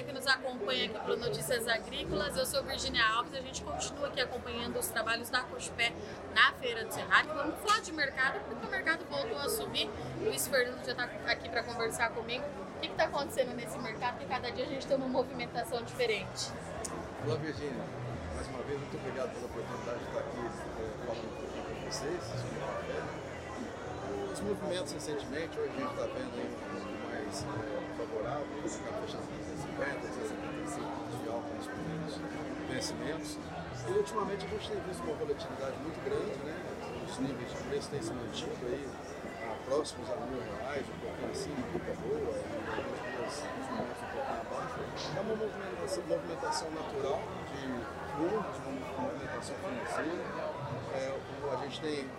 você que nos acompanha aqui para Notícias Agrícolas. Eu sou Virginia Alves a gente continua aqui acompanhando os trabalhos da Cochupé na Feira do Cerrado. Vamos falar de mercado, porque o mercado voltou a subir. Luiz Fernando já está aqui para conversar comigo. O que está acontecendo nesse mercado? Que cada dia a gente tem uma movimentação diferente. Olá, Virginia. Mais uma vez, muito obrigado pela oportunidade de estar aqui é, falando um pouquinho com vocês. Os movimentos recentemente, hoje a gente está vendo aí mais é, favorável, o mercado fechando 350, 375 de alta nos primeiros vencimentos. E ultimamente a gente tem visto uma volatilidade muito grande, né? Os níveis de preço têm se mantido aí a próximos a mil reais, um pouquinho acima, um pouco boa, alguns uns momentos um pouquinho abaixo. É uma movimentação, movimentação natural de fundos, uma movimentação financeira. É, a gente tem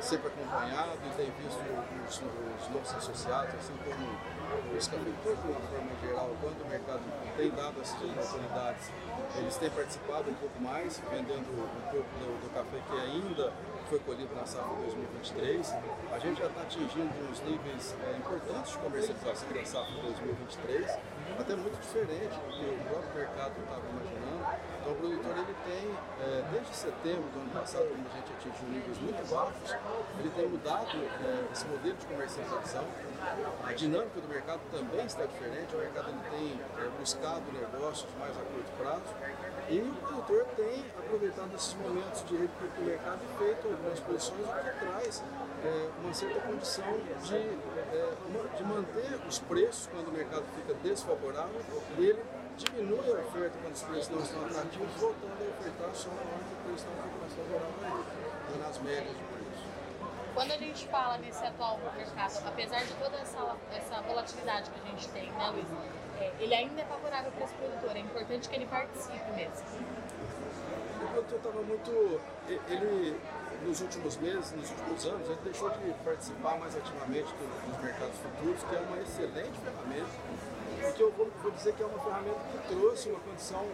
sempre acompanhado e tem visto os, os nossos associados, assim como os cafeicultores de uma forma geral, quando o mercado tem dado essas oportunidades, eles têm participado um pouco mais, vendendo um pouco do, do café que ainda foi colhido na safra 2023. A gente já está atingindo uns níveis é, importantes de comercialização da safra 2023, até muito diferente do que o próprio mercado estava imaginando. Então o produtor ele tem, é, desde setembro do ano passado, quando a gente atingiu níveis muito baixos, ele tem mudado é, esse modelo de comercialização. A dinâmica do mercado também está diferente, o mercado ele tem é, buscado negócios mais a curto prazo e o produtor tem aproveitado esses momentos de recuperação do mercado e feito algumas posições, o que traz é, uma certa condição de, é, de manter os preços quando o mercado fica desfavorável ele diminui a oferta quando os preços não estão atrativos, voltando a ofertar só na hora que o preço está um pouco mais favorável aí, nas médias de preço. Quando a gente fala nesse atual mercado, apesar de toda essa, essa volatilidade que a gente tem, né, Luiz? É, ele ainda é favorável para esse produtor, é importante que ele participe mesmo. O produtor estava muito. Ele, nos últimos meses, nos últimos anos, ele deixou de participar mais ativamente dos mercados futuros, que é uma excelente ferramenta porque eu vou, vou, dizer que é uma ferramenta que trouxe uma condição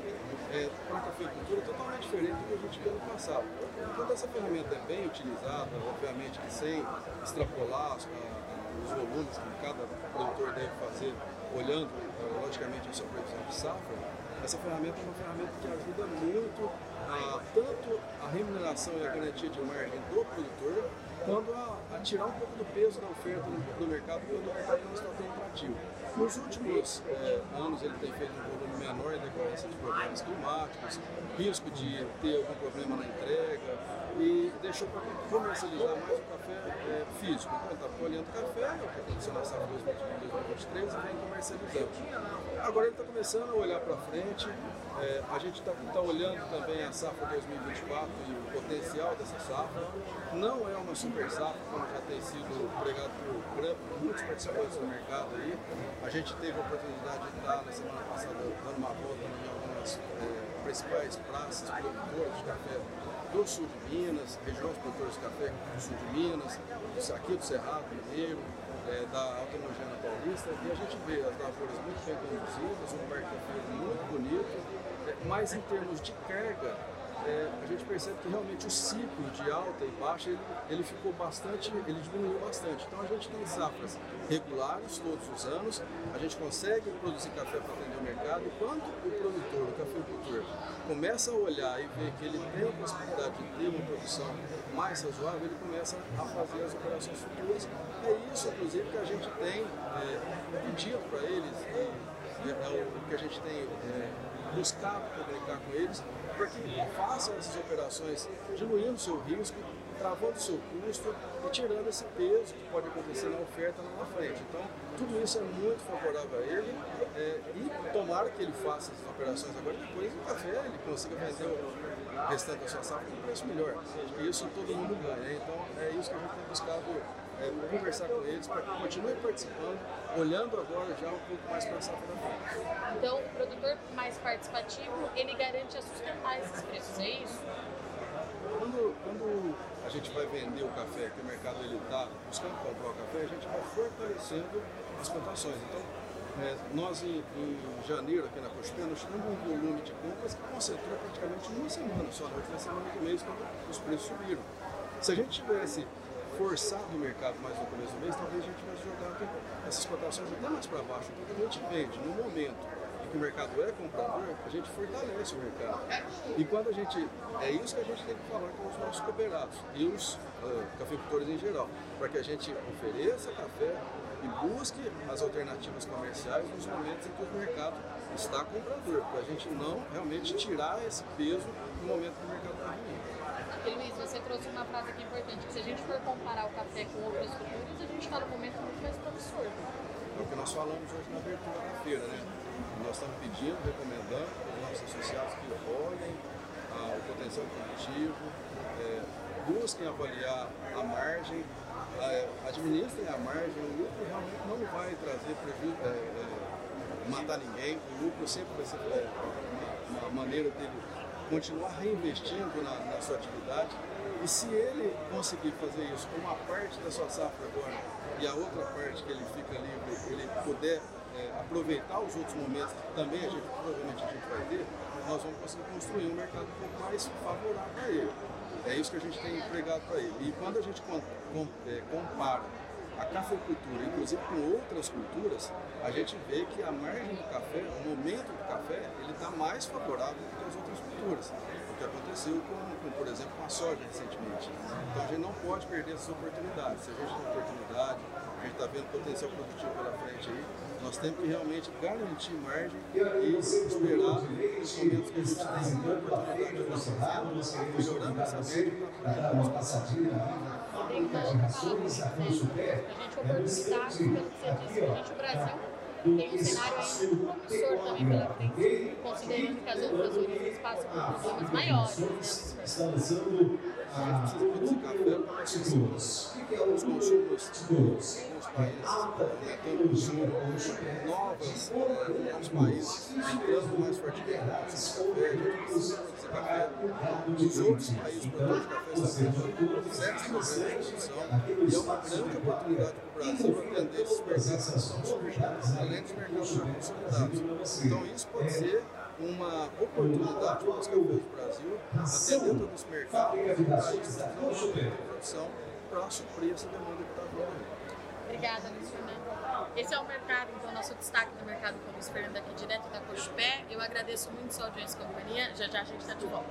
é, para a cafeicultura totalmente diferente do que a gente viu no passado. Quando essa ferramenta é bem utilizada, obviamente que sem extrapolar os, os volumes que cada produtor deve fazer, olhando é, logicamente a sua previsão de safra, essa ferramenta é uma ferramenta que ajuda muito a, tanto a remuneração e a garantia de margem do produtor, quanto a, a tirar um pouco do peso da oferta no, no mercado quando o mercado não está tão atrativo. Nos últimos é, anos ele tem feito um volume menor em decorrência de problemas climáticos, risco de ter algum problema na entrega e deixou para comercializar mais o café é, físico. Então está colhendo café, o que aconteceu na safra 2023 e vem comercializando. Agora ele está começando a olhar para frente, é, a gente está tá olhando também a safra 2024 e o potencial dessa safra. Não é uma super safra, como já tem sido pregado por muitos participantes do mercado aí. A gente teve a oportunidade de estar na semana passada dando uma volta em algumas é, principais praças produtoras de café do sul de Minas, regiões produtoras de café do sul de Minas, aqui do Cerrado Mineiro, é, da Alta Nogena Paulista, e a gente vê as lavouras muito bem conduzidas, um parque muito bonito, mas em termos de carga, é, a gente percebe que realmente o ciclo de alta e baixa ele, ele, ficou bastante, ele diminuiu bastante. Então a gente tem safras regulares todos os anos, a gente consegue produzir café para atender o mercado e quando o produtor, o cafeicultor, começa a olhar e ver que ele tem a possibilidade de ter uma produção mais razoável, ele começa a fazer as operações futuras. É isso, inclusive, que a gente tem é, para eles é, é o que a gente tem é, buscar comunicar com eles para que façam essas operações diluindo o seu risco, travando o seu custo e tirando esse peso que pode acontecer na oferta lá na frente. Então, tudo isso é muito favorável a ele é, e tomara que ele faça essas operações agora depois o café ele consiga vender o restante da sua safra com um preço melhor. E isso todo mundo ganha. Então, é isso que a gente tem buscado é, conversar com eles para que continuem participando, olhando agora já um pouco mais para a safra da frente. Então, o produtor mais participativo, ele garante a sustentar esses preços, é isso? Quando, quando a gente vai vender o café, que o mercado está buscando comprar o café, a gente vai fortalecendo as plantações. Então, é, nós em, em, janeiro aqui na Cochupé, nós tivemos um volume de compras que concentrou praticamente uma semana só, na última semana do mês, quando os preços subiram. Se a gente tivesse forçado o mercado mais no começo do mês, talvez a gente vai jogar essas cotações até mais para baixo, porque a gente vende no momento em que o mercado é comprador, a gente fortalece o mercado. E quando a gente. É isso que a gente tem que falar com os nossos cooperados e os uh, cafeicultores em geral, para que a gente ofereça café e busque as alternativas comerciais nos momentos em que o mercado está comprador, para a gente não realmente tirar esse peso no momento que o mercado está ruim. E Luiz, você trouxe uma frase aqui importante, que se a gente for comparar o café com outras culturas, a gente está num momento muito mais promissor. É o que nós falamos hoje na abertura da feira, né? Nós estamos pedindo, recomendando para os nossos associados que olhem ah, o potencial produtivo, é, busquem avaliar a margem, é, administrem a margem, o lucro realmente não vai trazer prejuízo, é, é, matar ninguém, o lucro sempre vai ser é, uma, uma maneira dele continuar reinvestindo na, na, sua atividade. E se ele conseguir fazer isso com uma parte da sua safra agora e a outra parte que ele fica livre, ele puder é, aproveitar os outros momentos que também a gente, provavelmente a gente vai ter, nós vamos conseguir construir um mercado um pouco mais favorável a ele. É isso que a gente tem empregado para ele. E quando a gente é, compara a cafeicultura, inclusive com outras culturas, a gente vê que a margem do café, o momento do café, ele está mais favorável do que as outras culturas. O que aconteceu com, com, por exemplo, com a soja recentemente. Então a gente não pode perder essas oportunidades. Se a gente tem oportunidade, a gente está vendo potencial produtivo pela frente aí, nós temos que realmente garantir margem e esperar os momentos que a gente tem oportunidade de melhorando essa média para dar uma passadinha comunicações a curso pé, a gente oportunidade, pelo que você disse, a gente, o Brasil, tem um cenário ainda promissor também pela frente, considerando que as outras origens passam por problemas maiores. Né? Está a títulos. O que é os consumos títulos? países, aumentando novas, novos países entrando mais café, gente precisa produzir café. Os outros países produtores de café tendo sérios problemas de produção e é uma grande oportunidade para o Brasil atender esses mercados que estão surgindo, além dos mercados. Então isso pode ser uma oportunidade para os cafés do Brasil atender todos os mercados do país, de produção para suprir essa demanda que está vindo. Obrigada, Luiz Fernando. Esse é o mercado, então, nosso destaque do mercado com o Luiz Fernando aqui direto da Cochupé. Eu agradeço muito sua audiência e companhia. Já já a gente está de volta.